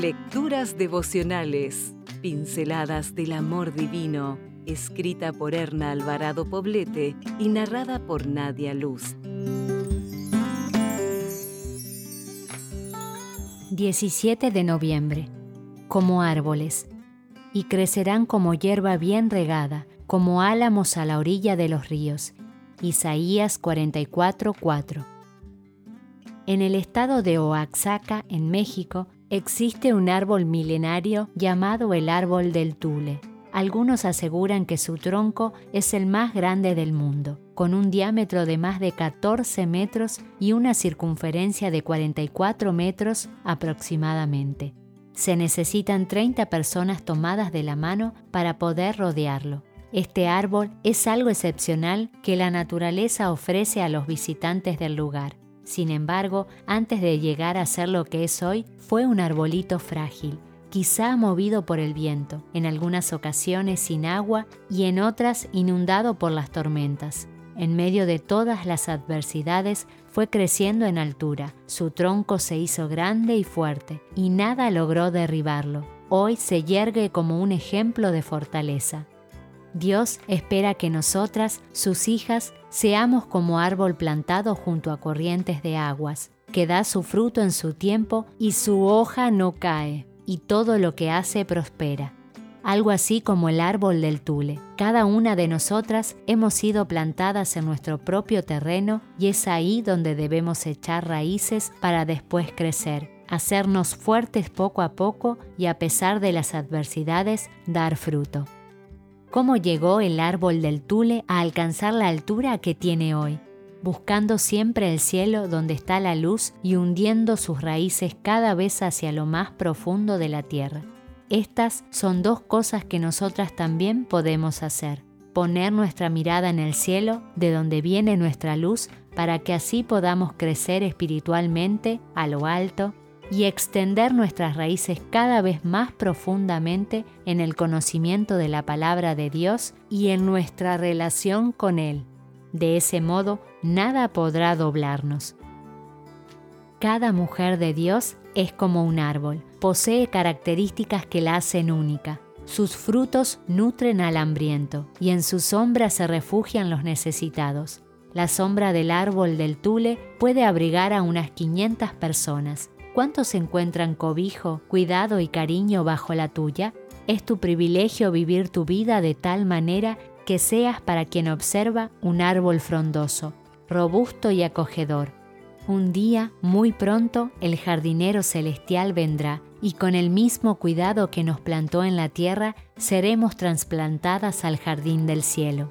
Lecturas devocionales, pinceladas del amor divino, escrita por Erna Alvarado Poblete y narrada por Nadia Luz. 17 de noviembre. Como árboles, y crecerán como hierba bien regada, como álamos a la orilla de los ríos. Isaías 44:4. En el estado de Oaxaca, en México, existe un árbol milenario llamado el árbol del Tule. Algunos aseguran que su tronco es el más grande del mundo, con un diámetro de más de 14 metros y una circunferencia de 44 metros aproximadamente. Se necesitan 30 personas tomadas de la mano para poder rodearlo. Este árbol es algo excepcional que la naturaleza ofrece a los visitantes del lugar. Sin embargo, antes de llegar a ser lo que es hoy, fue un arbolito frágil, quizá movido por el viento, en algunas ocasiones sin agua y en otras inundado por las tormentas. En medio de todas las adversidades fue creciendo en altura, su tronco se hizo grande y fuerte, y nada logró derribarlo. Hoy se yergue como un ejemplo de fortaleza. Dios espera que nosotras, sus hijas, seamos como árbol plantado junto a corrientes de aguas, que da su fruto en su tiempo y su hoja no cae, y todo lo que hace prospera. Algo así como el árbol del tule. Cada una de nosotras hemos sido plantadas en nuestro propio terreno y es ahí donde debemos echar raíces para después crecer, hacernos fuertes poco a poco y a pesar de las adversidades dar fruto cómo llegó el árbol del Tule a alcanzar la altura que tiene hoy, buscando siempre el cielo donde está la luz y hundiendo sus raíces cada vez hacia lo más profundo de la tierra. Estas son dos cosas que nosotras también podemos hacer. Poner nuestra mirada en el cielo, de donde viene nuestra luz, para que así podamos crecer espiritualmente a lo alto y extender nuestras raíces cada vez más profundamente en el conocimiento de la palabra de Dios y en nuestra relación con Él. De ese modo, nada podrá doblarnos. Cada mujer de Dios es como un árbol, posee características que la hacen única. Sus frutos nutren al hambriento y en su sombra se refugian los necesitados. La sombra del árbol del tule puede abrigar a unas 500 personas ¿Cuántos encuentran cobijo, cuidado y cariño bajo la tuya? Es tu privilegio vivir tu vida de tal manera que seas para quien observa un árbol frondoso, robusto y acogedor. Un día, muy pronto, el jardinero celestial vendrá y con el mismo cuidado que nos plantó en la tierra, seremos trasplantadas al jardín del cielo.